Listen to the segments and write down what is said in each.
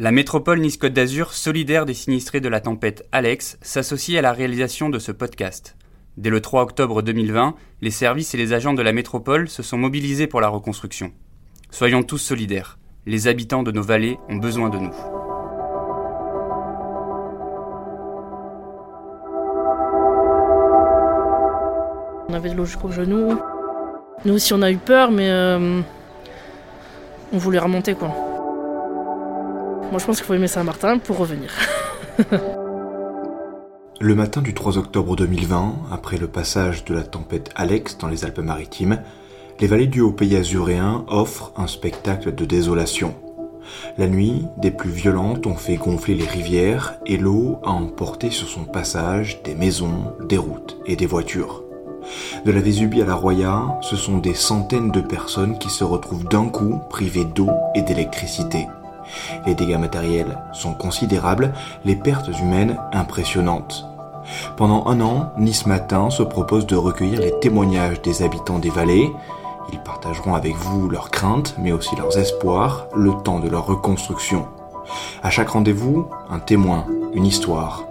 La métropole Nice-Côte d'Azur, solidaire des sinistrés de la tempête Alex, s'associe à la réalisation de ce podcast. Dès le 3 octobre 2020, les services et les agents de la métropole se sont mobilisés pour la reconstruction. Soyons tous solidaires. Les habitants de nos vallées ont besoin de nous. On avait de l'eau jusqu'au genou. Nous aussi on a eu peur mais euh, on voulait remonter quoi. Moi, je pense qu'il faut aimer Saint-Martin pour revenir. le matin du 3 octobre 2020, après le passage de la tempête Alex dans les Alpes-Maritimes, les vallées du Haut-Pays azuréen offrent un spectacle de désolation. La nuit, des plus violentes ont fait gonfler les rivières et l'eau a emporté sur son passage des maisons, des routes et des voitures. De la Vésubie à la Roya, ce sont des centaines de personnes qui se retrouvent d'un coup privées d'eau et d'électricité. Les dégâts matériels sont considérables, les pertes humaines impressionnantes. Pendant un an, Nice Matin se propose de recueillir les témoignages des habitants des vallées. Ils partageront avec vous leurs craintes, mais aussi leurs espoirs, le temps de leur reconstruction. À chaque rendez-vous, un témoin, une histoire.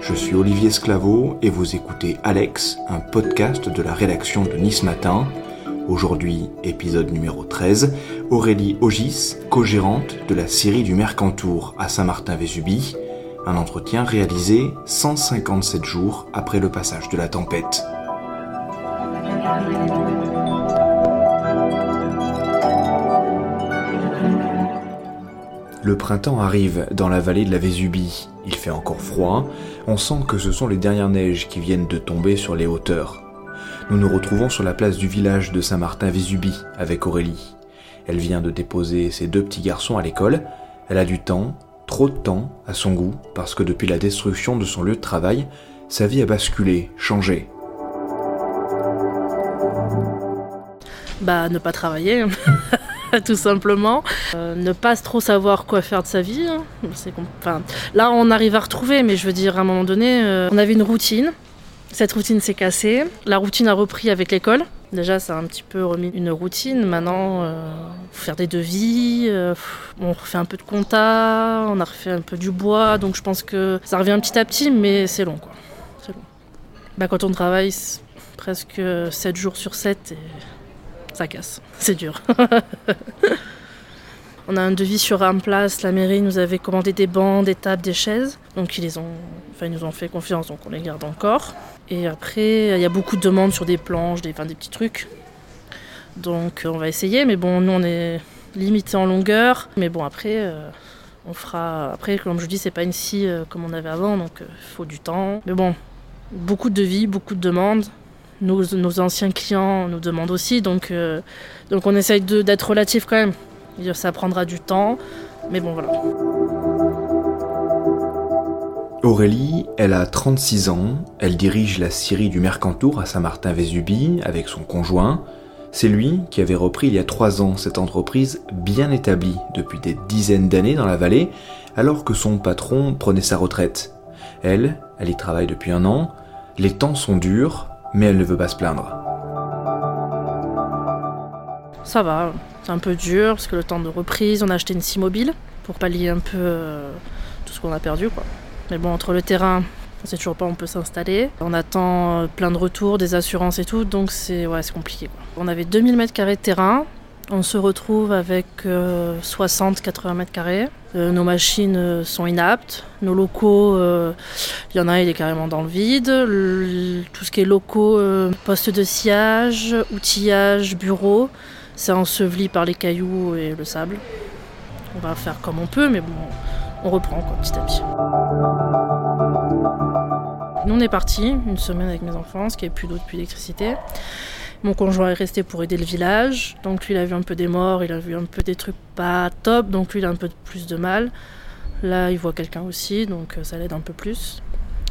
Je suis Olivier Sclavo et vous écoutez Alex, un podcast de la rédaction de Nice Matin. Aujourd'hui, épisode numéro 13, Aurélie Ogis, co-gérante de la série du Mercantour à Saint-Martin-Vésubie, un entretien réalisé 157 jours après le passage de la tempête. Le printemps arrive dans la vallée de la Vésubie. Il fait encore froid. On sent que ce sont les dernières neiges qui viennent de tomber sur les hauteurs. Nous nous retrouvons sur la place du village de Saint-Martin-Vésubie avec Aurélie. Elle vient de déposer ses deux petits garçons à l'école. Elle a du temps, trop de temps, à son goût, parce que depuis la destruction de son lieu de travail, sa vie a basculé, changé. Bah, ne pas travailler. tout simplement. Euh, ne pas trop savoir quoi faire de sa vie. Hein. Là, on arrive à retrouver, mais je veux dire, à un moment donné, euh, on avait une routine. Cette routine s'est cassée. La routine a repris avec l'école. Déjà, ça a un petit peu remis une routine. Maintenant, euh, faire des devis, euh, on refait un peu de compta, on a refait un peu du bois. Donc, je pense que ça revient petit à petit, mais c'est long, quoi. C'est long. Bah, quand on travaille presque 7 jours sur 7, et ça casse. C'est dur. On a un devis sur un place, la mairie nous avait commandé des bancs, des tables, des chaises. Donc ils, les ont, enfin, ils nous ont fait confiance, donc on les garde encore. Et après, il y a beaucoup de demandes sur des planches, des, petits trucs. Donc on va essayer, mais bon, nous on est limité en longueur. Mais bon, après, euh, on fera. Après, comme je dis, c'est pas une scie euh, comme on avait avant, donc il euh, faut du temps. Mais bon, beaucoup de devis, beaucoup de demandes. Nos, nos anciens clients nous demandent aussi, donc, donc on essaye d'être relatif quand même. Ça prendra du temps, mais bon voilà. Aurélie, elle a 36 ans, elle dirige la scierie du Mercantour à Saint-Martin-Vésubie avec son conjoint. C'est lui qui avait repris il y a 3 ans cette entreprise bien établie depuis des dizaines d'années dans la vallée, alors que son patron prenait sa retraite. Elle, elle y travaille depuis un an. Les temps sont durs, mais elle ne veut pas se plaindre. Ça va, c'est un peu dur parce que le temps de reprise, on a acheté une scie mobile pour pallier un peu euh, tout ce qu'on a perdu. Quoi. Mais bon, entre le terrain, on sait toujours pas où on peut s'installer. On attend euh, plein de retours, des assurances et tout, donc c'est ouais, compliqué. On avait 2000 mètres carrés de terrain. On se retrouve avec 60-80 euh, mètres carrés. nos machines sont inaptes. Nos locaux, il y en a, il est carrément dans le vide. tout ce qui est locaux, poste de sillage, outillage, bureau, c'est enseveli par les cailloux et le sable. On va faire comme on peut, mais bon, on reprend quoi, petit à petit. Nous, on est parti une semaine avec mes enfants, ce qui n'y plus d'eau, plus d'électricité. Mon conjoint est resté pour aider le village, donc lui il a vu un peu des morts, il a vu un peu des trucs pas top, donc lui il a un peu plus de mal. Là il voit quelqu'un aussi, donc euh, ça l'aide un peu plus.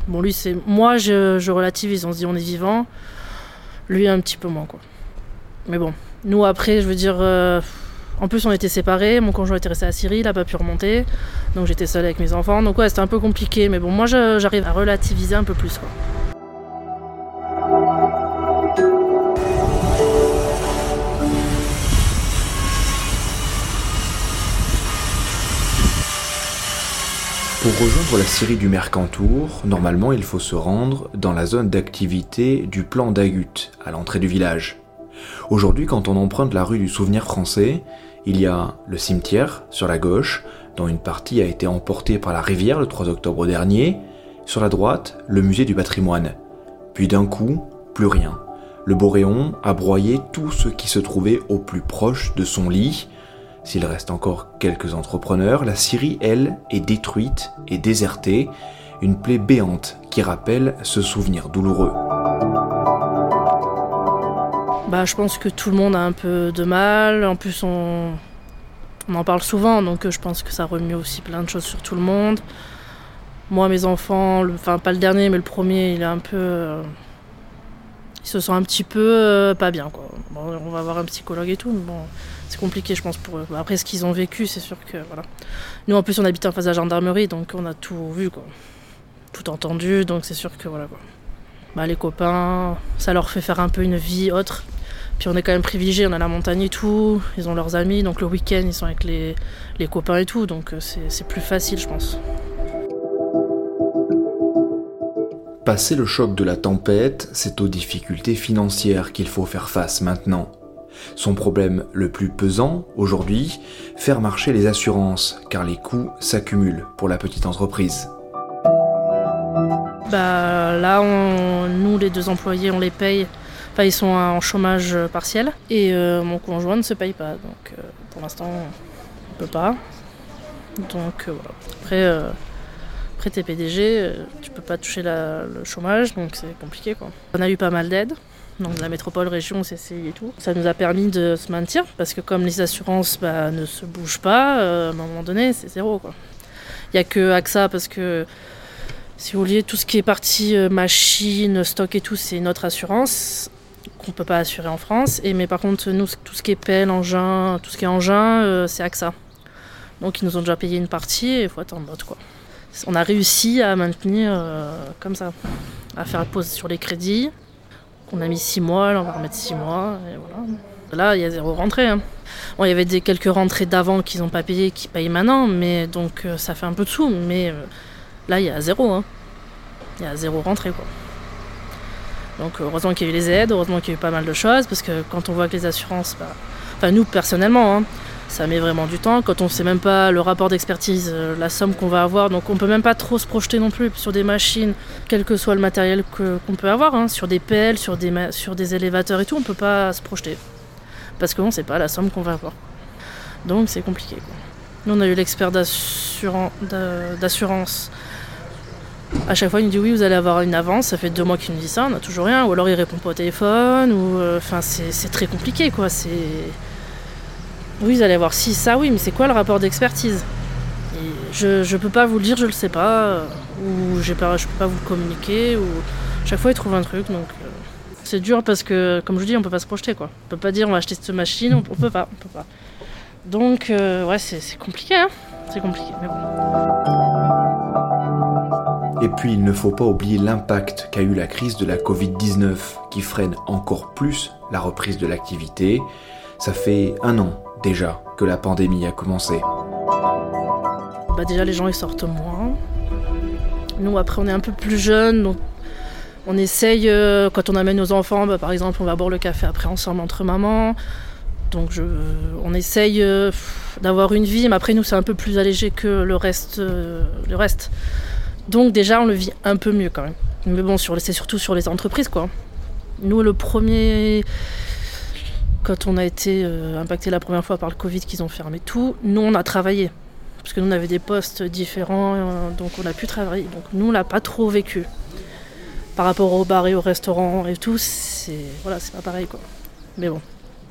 Bon lui c'est... Moi je, je relativise, on se dit on est vivant, lui un petit peu moins quoi. Mais bon, nous, après, je veux dire, euh, en plus, on était séparés. Mon conjoint était resté à Syrie, il n'a pas pu remonter. Donc, j'étais seule avec mes enfants. Donc, ouais, c'était un peu compliqué. Mais bon, moi, j'arrive à relativiser un peu plus. Pour rejoindre la Syrie du Mercantour, normalement il faut se rendre dans la zone d'activité du plan d'Agut, à l'entrée du village. Aujourd'hui, quand on emprunte la rue du Souvenir français, il y a le cimetière sur la gauche, dont une partie a été emportée par la rivière le 3 octobre dernier, sur la droite, le musée du patrimoine. Puis d'un coup, plus rien. Le Boréon a broyé tout ce qui se trouvait au plus proche de son lit. S'il reste encore quelques entrepreneurs, la Syrie, elle, est détruite et désertée, une plaie béante qui rappelle ce souvenir douloureux. Bah, je pense que tout le monde a un peu de mal. En plus, on, on en parle souvent, donc euh, je pense que ça remue aussi plein de choses sur tout le monde. Moi, mes enfants, le- enfin pas le dernier, mais le premier, il est un peu. euh, il se sent un petit peu euh, pas bien, quoi. Bon, on va voir un psychologue et tout, mais bon, c'est compliqué, je pense, pour eux. Bah, Après, ce qu'ils ont vécu, c'est sûr que. Voilà. Nous, en plus, on habite en face de la gendarmerie, donc on a tout vu, quoi. Tout entendu, donc c'est sûr que voilà, quoi. Bah, les copains, ça leur fait faire un peu une vie autre. Puis on est quand même privilégiés, on a la montagne et tout, ils ont leurs amis, donc le week-end ils sont avec les, les copains et tout, donc euh, c'est plus facile je pense. Passé le choc de la tempête, c'est aux difficultés financières qu'il faut faire face maintenant. Son problème le plus pesant, aujourd'hui, faire marcher les assurances, car les coûts s'accumulent pour la petite entreprise. Bah là, on- nous les deux employés, on les paye, ils sont en chômage euh, partiel, et euh, mon conjoint ne se paye pas, donc euh, pour l'instant on peut pas. Donc voilà. Après, après t'es PDG, tu peux pas toucher le chômage, donc c'est compliqué quoi. On a eu pas mal d'aides. Donc la métropole, région, CCI et tout. Ça nous a permis de se maintenir parce que comme les assurances bah, ne se bougent pas, à un moment donné c'est zéro quoi. Il y a que AXA parce que si vous voulez, tout ce qui est partie machine, stock et tout, c'est notre assurance qu'on peut pas assurer en France. Et mais par contre, nous, tout ce qui est pelle, engin, tout ce qui est engin, euh, c'est AXA. Donc ils nous ont déjà payé une partie et il faut attendre l'autre quoi. On a réussi à maintenir euh, comme ça, à faire pause sur les crédits. On a mis six mois, là on va remettre six mois et voilà. Là il y a zéro rentrée. hein. Bon, il y avait des quelques rentrées d'avant qu'ils n'ont pas payé, qui payent maintenant, mais donc euh, ça fait un peu de sous, mais euh, Là, il y a zéro. Hein. Il y a zéro rentrée, quoi. Donc, heureusement qu'il y a eu les aides, heureusement qu'il y a eu pas mal de choses, parce que quand on voit que les assurances, bah, enfin, nous, personnellement, hein, ça met vraiment du temps. Quand on sait même pas le rapport d'expertise, euh, la somme qu'on va avoir, donc on peut même pas trop se projeter non plus sur des machines, quel que soit le matériel que- qu'on peut avoir, hein, sur des pelles, sur des, sur des élévateurs et tout, on peut pas se projeter. Parce qu'on sait pas la somme qu'on va avoir. Donc, c'est compliqué. Nous, on a eu l'expert d'assuran- d'a- d'assurance à chaque fois, il nous dit oui, vous allez avoir une avance. Ça fait deux mois qu'il nous dit ça, on n'a toujours rien. Ou alors il répond pas au téléphone. Ou euh, enfin, c'est très compliqué, quoi. C'est oui, vous allez avoir ça, oui, mais c'est quoi le rapport d'expertise? Je je peux pas vous le dire, je le sais pas. Ou j'ai pas, je peux pas vous communiquer. Ou chaque fois, il trouve un truc, donc. euh, c'est dur parce que, comme je dis, on peut pas se projeter quoi. On peut pas dire on va acheter cette machine, on, on peut pas, on peut pas. Donc euh, ouais, c'est compliqué, hein. C'est compliqué, mais bon. Et puis il ne faut pas oublier l'impact qu'a eu la crise de la Covid-19 qui freine encore plus la reprise de l'activité. Ça fait un an déjà que la pandémie a commencé. Bah déjà les gens ils sortent moins. Nous après on est un peu plus jeunes donc on essaye euh, quand on amène nos enfants bah, par exemple on va boire le café après ensemble entre mamans. Donc on essaye euh, d'avoir une vie mais après nous c'est un peu plus allégé que le reste, euh, le reste. Donc déjà on le vit un peu mieux quand même. Mais bon c'est surtout sur les entreprises quoi. Nous le premier quand on a été euh, impacté la première fois par le Covid qu'ils ont fermé tout, nous on a travaillé parce que nous on avait des postes différents, euh, donc on a pu travailler. Donc nous on l'a pas trop vécu. Par rapport au bar et au restaurant et tout, c'est voilà, c'est pas pareil quoi. Mais bon,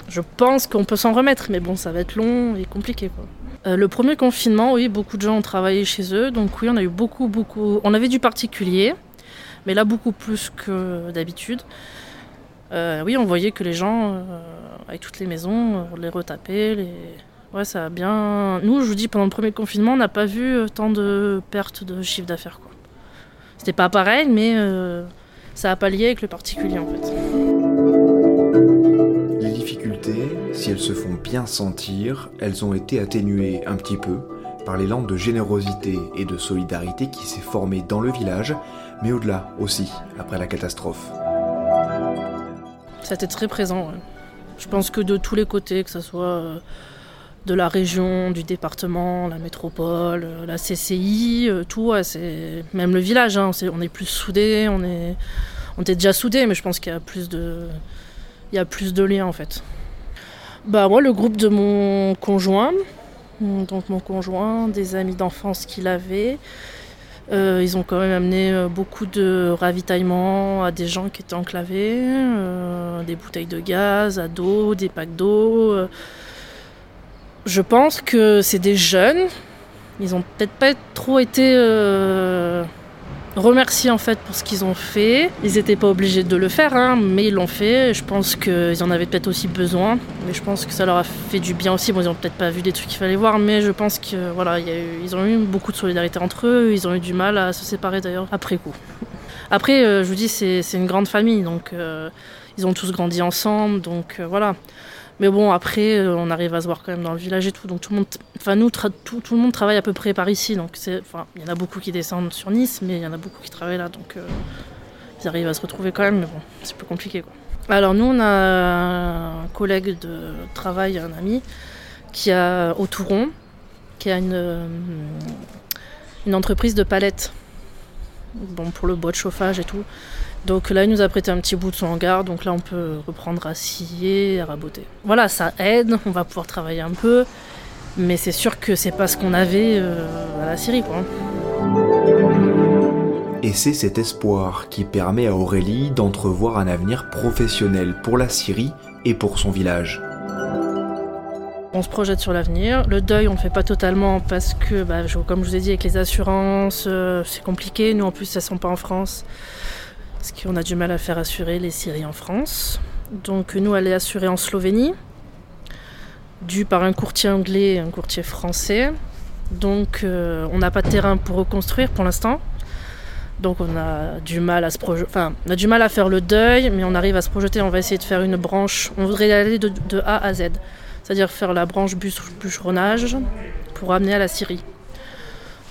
je pense qu'on peut s'en remettre, mais bon, ça va être long et compliqué quoi. Euh, le premier confinement, oui, beaucoup de gens ont travaillé chez eux, donc oui, on a eu beaucoup, beaucoup. On avait du particulier, mais là beaucoup plus que d'habitude. Euh, oui, on voyait que les gens, euh, avec toutes les maisons, les retapaient, les, Ouais, ça a bien. Nous, je vous dis, pendant le premier confinement, on n'a pas vu tant de pertes de chiffre d'affaires. C'était pas pareil, mais ça a pas lié avec le particulier en fait. Les difficultés, si elles se font bien sentir, elles ont été atténuées un petit peu par l'élan de générosité et de solidarité qui s'est formé dans le village, mais au-delà aussi, après la catastrophe. Ça a été très présent. Je pense que de tous les côtés, que ce soit euh, de la région, du département, la métropole, euh, la CCI, euh, tout, c'est même le village. Hein, on est plus soudés, on est, on était déjà soudés, mais je pense qu'il y a plus de, il y a plus de liens en fait. Bah moi, le groupe de mon conjoint, donc mon conjoint, des amis d'enfance qu'il avait. Euh, ils ont quand même amené euh, beaucoup de ravitaillement à des gens qui étaient enclavés, euh, des bouteilles de gaz, à d'eau, des packs d'eau. Je pense que c'est des jeunes. Ils ont peut-être pas trop été remercier en fait pour ce qu'ils ont fait. Ils n'étaient pas obligés de le faire, hein, mais ils l'ont fait. Je pense qu'ils en avaient peut-être aussi besoin, mais je pense que ça leur a fait du bien aussi. Bon, ils n'ont peut-être pas vu des trucs qu'il fallait voir, mais je pense que voilà, ils ont eu beaucoup de solidarité entre eux. Ils ont eu du mal à se séparer d'ailleurs après coup. Après, euh, je vous dis, c'est une grande famille, donc euh, ils ont tous grandi ensemble, donc euh, voilà. Mais bon, après, euh, on arrive à se voir quand même dans le village et tout. Donc tout le monde, enfin nous, tout, tout, le monde travaille à peu près par ici. Donc c'est, enfin, il y en a beaucoup qui descendent sur Nice, mais il y en a beaucoup qui travaillent là. Donc euh, ils arrivent à se retrouver quand même. Mais bon, c'est plus compliqué quoi. Alors nous, on a un collègue de travail, un ami, qui a au Touron, qui a une, euh, une entreprise de palettes. Bon, pour le bois de chauffage et tout. Donc là, il nous a prêté un petit bout de son hangar, donc là, on peut reprendre à scier, à raboter. Voilà, ça aide, on va pouvoir travailler un peu, mais c'est sûr que c'est pas ce qu'on avait euh, à la Syrie, quoi. Et c'est cet espoir qui permet à Aurélie d'entrevoir un avenir professionnel pour la Syrie et pour son village. On se projette sur l'avenir. Le deuil, on ne fait pas totalement parce que, bah, comme je vous ai dit, avec les assurances, euh, c'est compliqué. Nous, en plus, elles sont pas en France parce qu'on a du mal à faire assurer les Syries en France. Donc nous, elle est assurée en Slovénie, due par un courtier anglais et un courtier français. Donc euh, on n'a pas de terrain pour reconstruire pour l'instant. Donc on a du mal à se enfin on a du mal à faire le deuil, mais on arrive à se projeter. On va essayer de faire une branche. On voudrait aller de, A à Z, c'est-à-dire faire la branche bûcheronnage pour amener à la Syrie.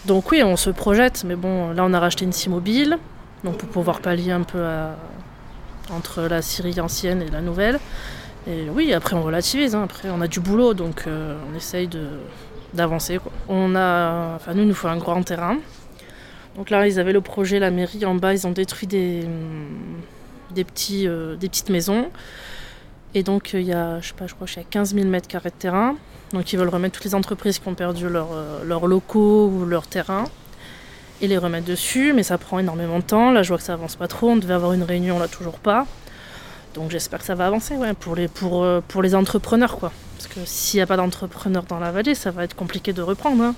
Donc oui, on se projette, mais bon, là on a racheté une scie mobile. Donc pour pouvoir pallier un peu entre la Syrie ancienne et la nouvelle. Et oui, après on relativise, hein. après on a du boulot, donc euh, on essaye d'avancer. On a, enfin nous, il nous faut un grand terrain. Donc là, ils avaient le projet, la mairie en bas, ils ont détruit des, des, petits, euh, des petites maisons. Et donc il y a, je sais pas, je crois qu'il y a 15 000 mètres carrés de terrain. Donc ils veulent remettre toutes les entreprises qui ont perdu euh, leurs locaux ou leur terrain et les remettre dessus, mais ça prend énormément de temps. Là, je vois que ça avance pas trop. On devait avoir une réunion, là, toujours pas. Donc j'espère que ça va avancer pour, les, pour, euh, pour les entrepreneurs. quoi. Parce que s'il n'y a pas d'entrepreneurs dans la vallée, ça va être compliqué de reprendre. Hein.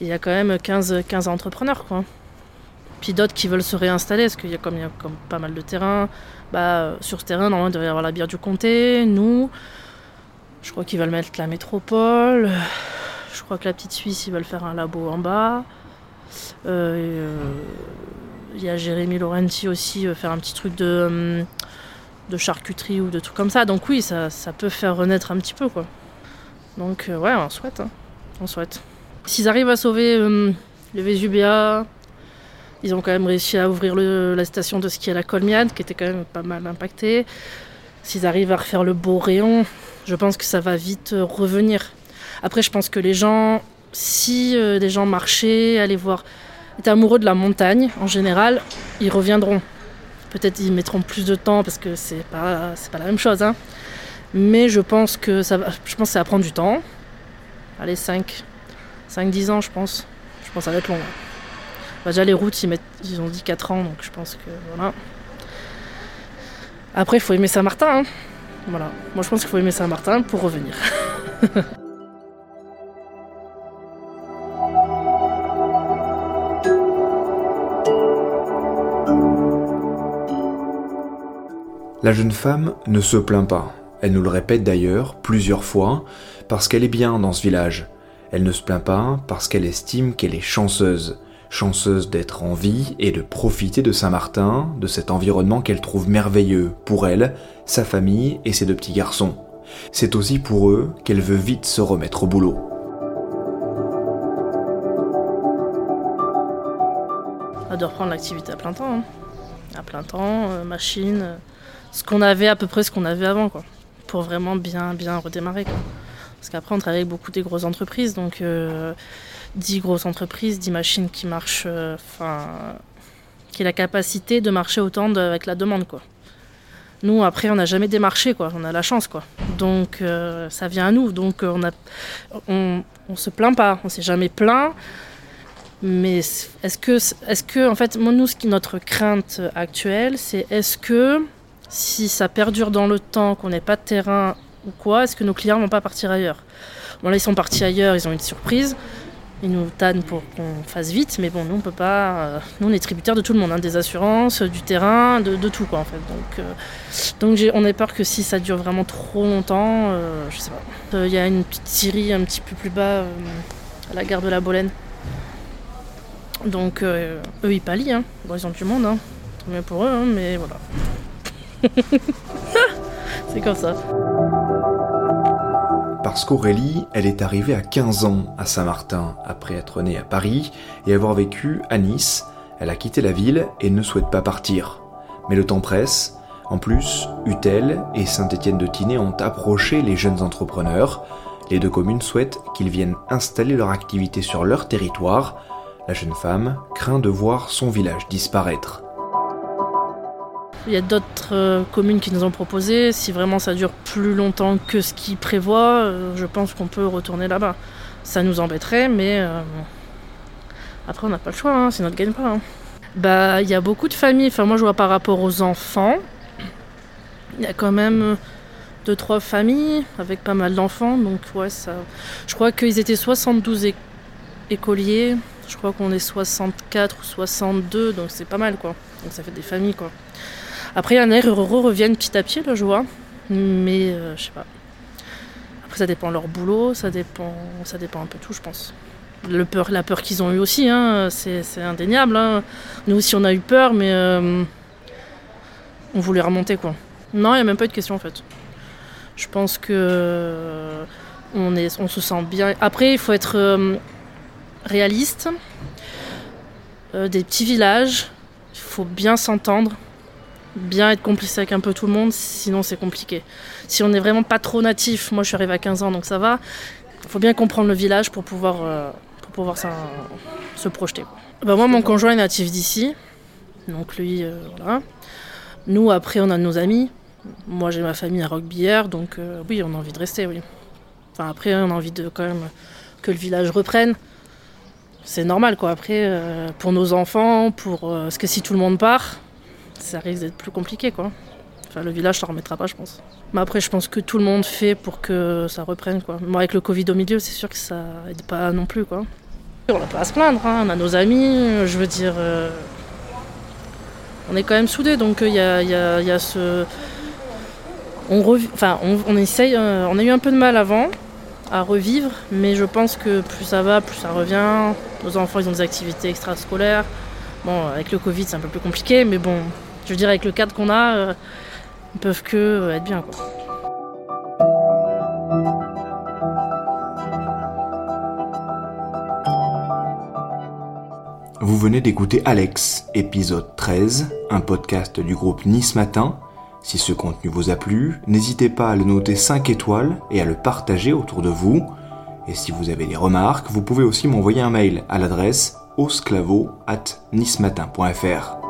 Il y a quand même 15, 15 entrepreneurs. quoi. Puis d'autres qui veulent se réinstaller, parce qu'il y a comme, il y a comme pas mal de terrain. Bah, sur ce terrain, normalement, il devrait y avoir la bière du comté, nous. Je crois qu'ils veulent mettre la métropole. Je crois que la petite Suisse, ils veulent faire un labo en bas. Euh, il y a Jérémy Laurenti aussi, euh, faire un petit truc de, de charcuterie ou de trucs comme ça. Donc oui, ça, peut faire renaître un petit peu. quoi. Donc euh, ouais, on souhaite. Hein. On souhaite. S'ils arrivent à sauver le Vésubia, ils ont quand même réussi à ouvrir la station de ski à la Colmiade, qui était quand même pas mal impactée. S'ils arrivent à refaire le beau rayon, je pense que ça va vite revenir. Après, je pense que les gens si euh, des gens marchaient, allaient voir, étaient amoureux de la montagne en général, ils reviendront. Peut-être ils mettront plus de temps parce que c'est pas pas la même chose. Hein. Mais je pense que ça va, je pense que ça va prendre du temps. Allez 5 5 10 ans je pense. Je pense que ça va être long. Bah, déjà les routes ils ont dit 4 ans donc je pense que voilà. Après il faut aimer Saint-Martin. Hein. Voilà. Moi je pense qu'il faut aimer Saint-Martin pour revenir. La jeune femme ne se plaint pas. Elle nous le répète d'ailleurs plusieurs fois parce qu'elle est bien dans ce village. Elle ne se plaint pas parce qu'elle estime qu'elle est chanceuse. Chanceuse d'être en vie et de profiter de Saint-Martin, de cet environnement qu'elle trouve merveilleux pour elle, sa famille et ses deux petits garçons. C'est aussi pour eux qu'elle veut vite se remettre au boulot. reprendre l'activité à plein temps. Hein. À plein temps, euh, machine, euh, ce qu'on avait à peu près ce qu'on avait avant, quoi. Pour vraiment bien, bien redémarrer. Parce qu'après, on travaille avec beaucoup des grosses entreprises, donc euh, 10 grosses entreprises, 10 machines qui marchent, euh, enfin, qui ont la capacité de marcher autant avec la demande, quoi. Nous, après, on n'a jamais démarché, quoi. On a la chance, quoi. Donc, euh, ça vient à nous. Donc, euh, on a, on, se plaint pas. On s'est jamais plaint. Mais est-ce que, est-ce que, en fait, nous, notre crainte actuelle, c'est est-ce que si ça perdure dans le temps, qu'on n'ait pas de terrain ou quoi, est-ce que nos clients vont pas partir ailleurs? Bon, là, ils sont partis ailleurs, ils ont une surprise. Ils nous tannent pour qu'on fasse vite, mais bon, nous, on peut pas. euh, nous, on est tributaire de tout le monde, hein, des assurances, du terrain, de, tout, quoi, en fait. Donc, euh, on a peur que si ça dure vraiment trop longtemps, euh, je sais pas. Il y a une petite scierie un petit peu plus bas, à la gare de la Bolène. Donc, eux, ils pallient, hein. Bon, ils ont du monde, hein. Tant mieux pour eux, hein, mais voilà. C'est comme ça. Parce qu'Aurélie, elle est arrivée à 15 ans à Saint-Martin, après être née à Paris et avoir vécu à Nice. Elle a quitté la ville et ne souhaite pas partir. Mais le temps presse. En plus, Utel et Saint-Étienne-de-Tinée ont approché les jeunes entrepreneurs. Les deux communes souhaitent qu'ils viennent installer leur activité sur leur territoire. La jeune femme craint de voir son village disparaître. Il y a d'autres euh, communes qui nous ont proposé. Si vraiment ça dure plus longtemps que ce qu'ils prévoient, euh, je pense qu'on peut retourner là-bas. Ça nous embêterait, mais euh, après on n'a pas le choix, hein, on ne gagne pas. hein. Bah, il y a beaucoup de familles. Enfin, moi je vois par rapport aux enfants, il y a quand même deux trois familles avec pas mal d'enfants. Donc ouais, ça. Je crois qu'ils étaient 72 é- écoliers. Je crois qu'on est 64 ou 62, donc c'est pas mal quoi. Donc ça fait des familles quoi. Après, il y en a reviennent petit à petit, là, je vois. Mais euh, je sais pas. Après, ça dépend de leur boulot, ça dépend, ça dépend un peu tout, je pense. La peur qu'ils ont eu aussi, hein, c'est indéniable. hein. Nous aussi, on a eu peur, mais euh, on voulait remonter, quoi. Non, il n'y a même pas eu de question, en fait. Je pense que euh, on, se sent bien. Après, il faut être euh, réaliste. Des petits villages, il faut bien s'entendre bien être complice avec un peu tout le monde, sinon c'est compliqué. Si on n'est vraiment pas trop natif, moi je suis arrivée à 15 ans donc ça va, il faut bien comprendre le village pour pouvoir, euh, pour pouvoir se projeter. Bah, moi mon conjoint est natif d'ici, donc lui, euh, voilà. Nous après on a nos amis, moi j'ai ma famille à Roquebillière, donc euh, oui on a envie de rester, oui. Enfin après on a envie de quand même que le village reprenne. C'est normal quoi, après pour nos enfants, pour... euh, parce que si tout le monde part, ça risque d'être plus compliqué quoi. Enfin le village ça remettra pas je pense. Mais après je pense que tout le monde fait pour que ça reprenne quoi. Moi avec le Covid au milieu c'est sûr que ça aide pas non plus quoi. On n'a pas à se plaindre, hein. on a nos amis, je veux dire... euh, On est quand même soudés donc il y, a, y a- y a ce... On, enfin, on, essaye, euh, on a eu un peu de mal avant à revivre, mais je pense que plus ça va, plus ça revient. Nos enfants ils ont des activités extrascolaires. Bon, avec le Covid, c'est un peu plus compliqué, mais bon, je veux dire, avec le cadre qu'on a, euh, ils peuvent que euh, être bien. Vous venez d'écouter Alex, épisode 13, un podcast du groupe Nice Matin. Si ce contenu vous a plu, n'hésitez pas à le noter 5 étoiles et à le partager autour de vous. Et si vous avez des remarques, vous pouvez aussi m'envoyer un mail à l'adresse osclavo at nicematin.fr.